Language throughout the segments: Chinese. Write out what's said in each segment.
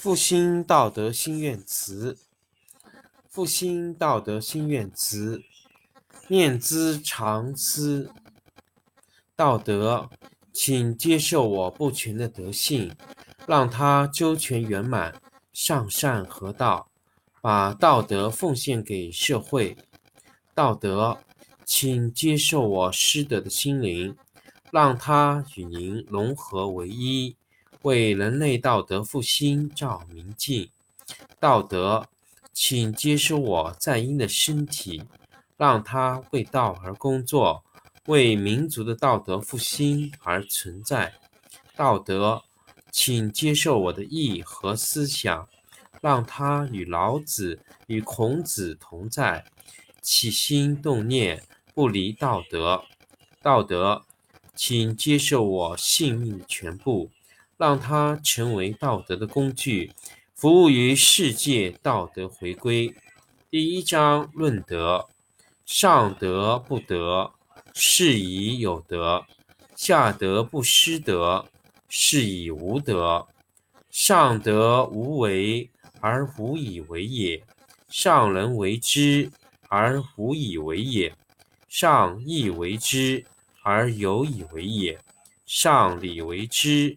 复兴道德心愿词，复兴道德心愿词，念兹常思。道德，请接受我不全的德性，让它周全圆满，上善合道，把道德奉献给社会。道德，请接受我失德的心灵，让它与您融合为一。为人类道德复兴照明镜，道德，请接收我在阴的身体，让它为道而工作，为民族的道德复兴而存在。道德，请接受我的意和思想，让它与老子、与孔子同在，起心动念不离道德。道德，请接受我性命全部。让它成为道德的工具，服务于世界道德回归。第一章论德：上德不德，是以有德；下德不失德，是以无德。上德无为而无以为也，上人为之而无以为也，上义为之而有以为也，上礼为之。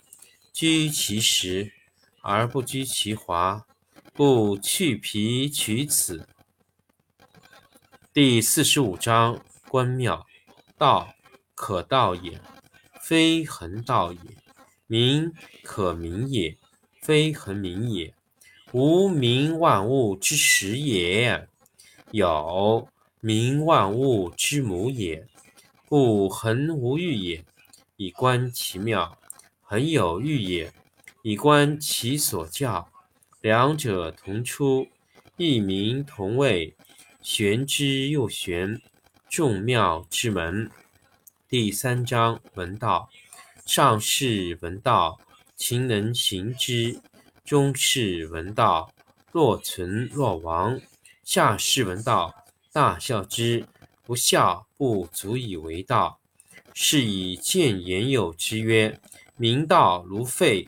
居其实而不居其华，故去皮取此。第四十五章：关庙。道可道也，非恒道也；名可名也，非恒名也。无名，万物之始也；有名，万物之母也。故恒无欲也，以观其妙。恒有欲也，以观其所教。两者同出，异名同谓，玄之又玄，众妙之门。第三章：闻道。上士闻道，勤能行之；中士闻道，若存若亡；下士闻道，大孝之。不孝，不足以为道。是以见言有之曰。明道如废，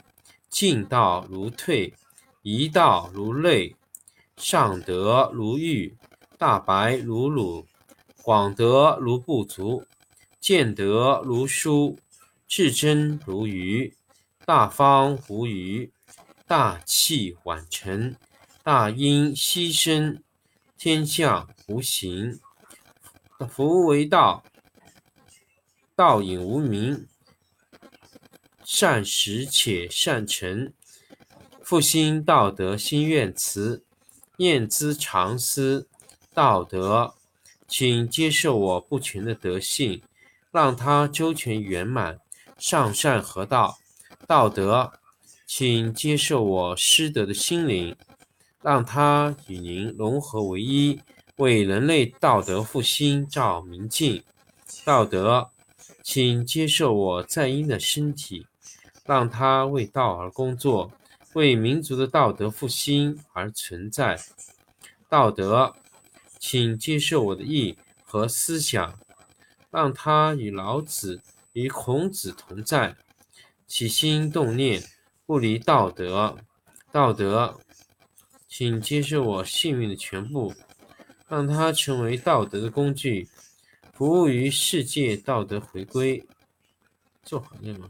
进道如退，一道如累，上德如玉，大白如鲁，广德如不足，见德如疏，至真如愚，大方无余，大器晚成，大音希声，天下无形。夫为道，道隐无名。善始且善成，复兴道德心愿词，念兹常思。道德，请接受我不全的德性，让它周全圆满，上善合道。道德，请接受我失德的心灵，让它与您融合为一，为人类道德复兴照明镜。道德，请接受我在阴的身体。让他为道而工作，为民族的道德复兴而存在。道德，请接受我的意和思想，让他与老子、与孔子同在，起心动念不离道德。道德，请接受我性命的全部，让它成为道德的工具，服务于世界道德回归。做好念吗？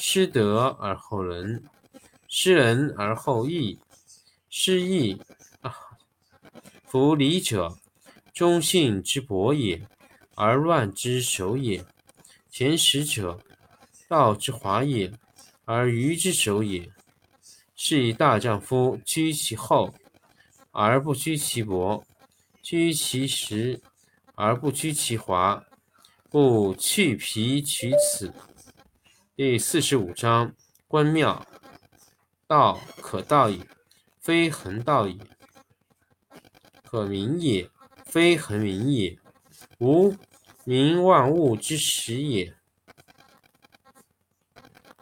失德而后仁，失仁而后义，失义啊！夫礼者，忠信之薄也，而乱之首也。前识者，道之华也，而愚之首也。是以大丈夫居其厚而不居其薄，居其实而不居其华，故去皮取此。第四十五章：关庙，道可道也，非恒道也；可名也，非恒名也。无名，万物之始也；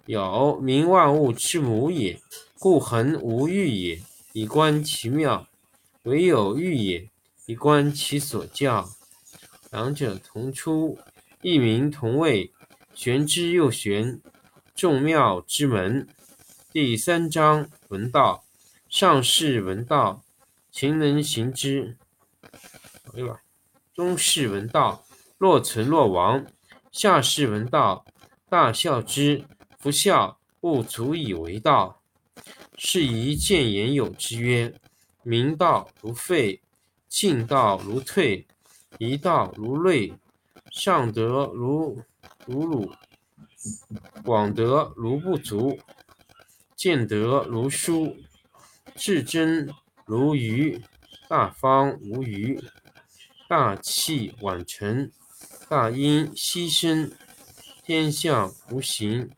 有名，万物之母也。故恒无欲也，以观其妙；惟有欲也，以观其所教。两者同出，异名同谓，玄之又玄，众妙之门。第三章：闻道，上士闻道，勤能行之。中士闻道，若存若亡；下士闻道，大孝之。不孝，不足以为道。是以见言有之曰：明道如废，进道如退，一道如累，上德如如鲁，广德如不足，见德如疏，至真如愚，大方无余，大器晚成，大音希声，天下无形，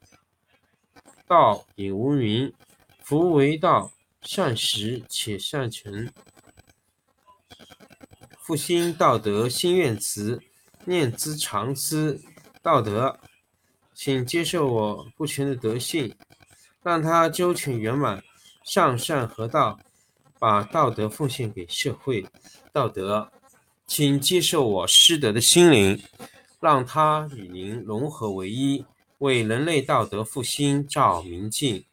道隐无名。夫为道，善始且善成。复兴道德，心愿慈，念兹常思。道德，请接受我不全的德性，让它周全圆满，上善合道，把道德奉献给社会。道德，请接受我失德的心灵，让它与您融合为一，为人类道德复兴照明镜。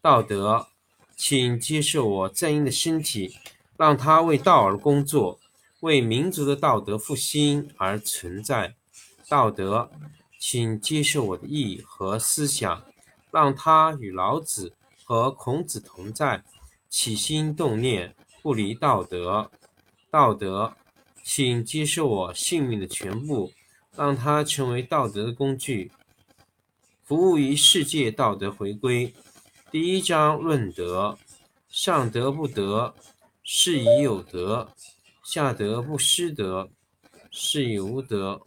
道德，请接受我在阴的身体，让它为道而工作，为民族的道德复兴而存在。道德，请接受我的意义和思想，让它与老子和孔子同在，起心动念不离道德。道德，请接受我性命的全部，让它成为道德的工具，服务于世界道德回归。第一章论德：上德不德，是以有德；下德不失德，是以无德。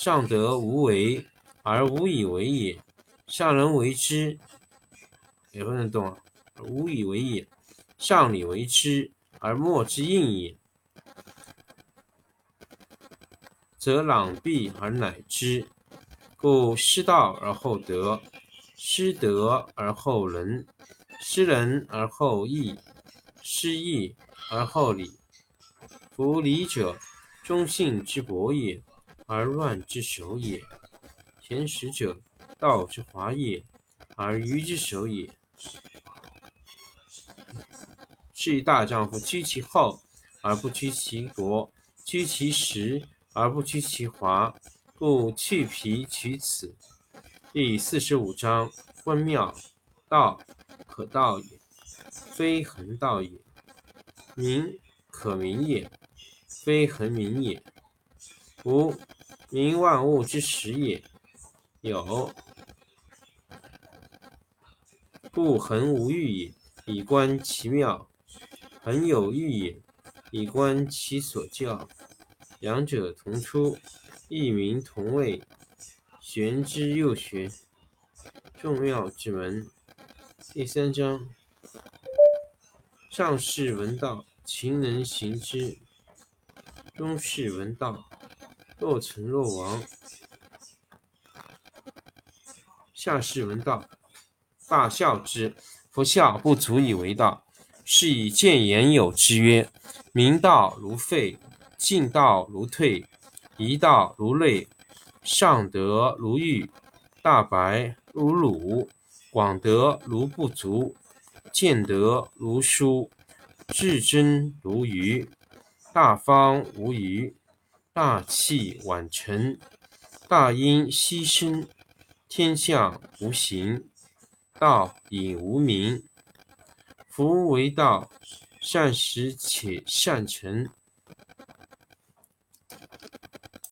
上德无为而无以为也，上人为之也不能动啊，无以为也；上礼为之而莫之应也，则攘臂而乃之。故失道而后德。失德而后仁，失仁而后义，失义而后礼。夫礼者，忠信之薄也，而乱之首也。前识者，道之华也，而愚之首也。是以大丈夫居其厚而不居其薄，居其实而不居其华，故去皮取此。第四十五章：关庙，道可道也，非恒道也；名可名也，非恒名也。无名，万物之始也；有，故恒无欲也，以观其妙；恒有欲也，以观其所教。两者同出，异名同谓。玄之又玄，众妙之门。第三章：上士闻道，勤能行之；中士闻道，若存若亡；下士闻道，大孝之。夫孝不足以为道，是以见言有之曰：明道如废，进道如退，一道如累。上德如玉，大白如鲁，广德如不足，见德如疏，至真如愚，大方无余，大器晚成，大音希声，天下无形，道隐无名。夫为道，善始且善成。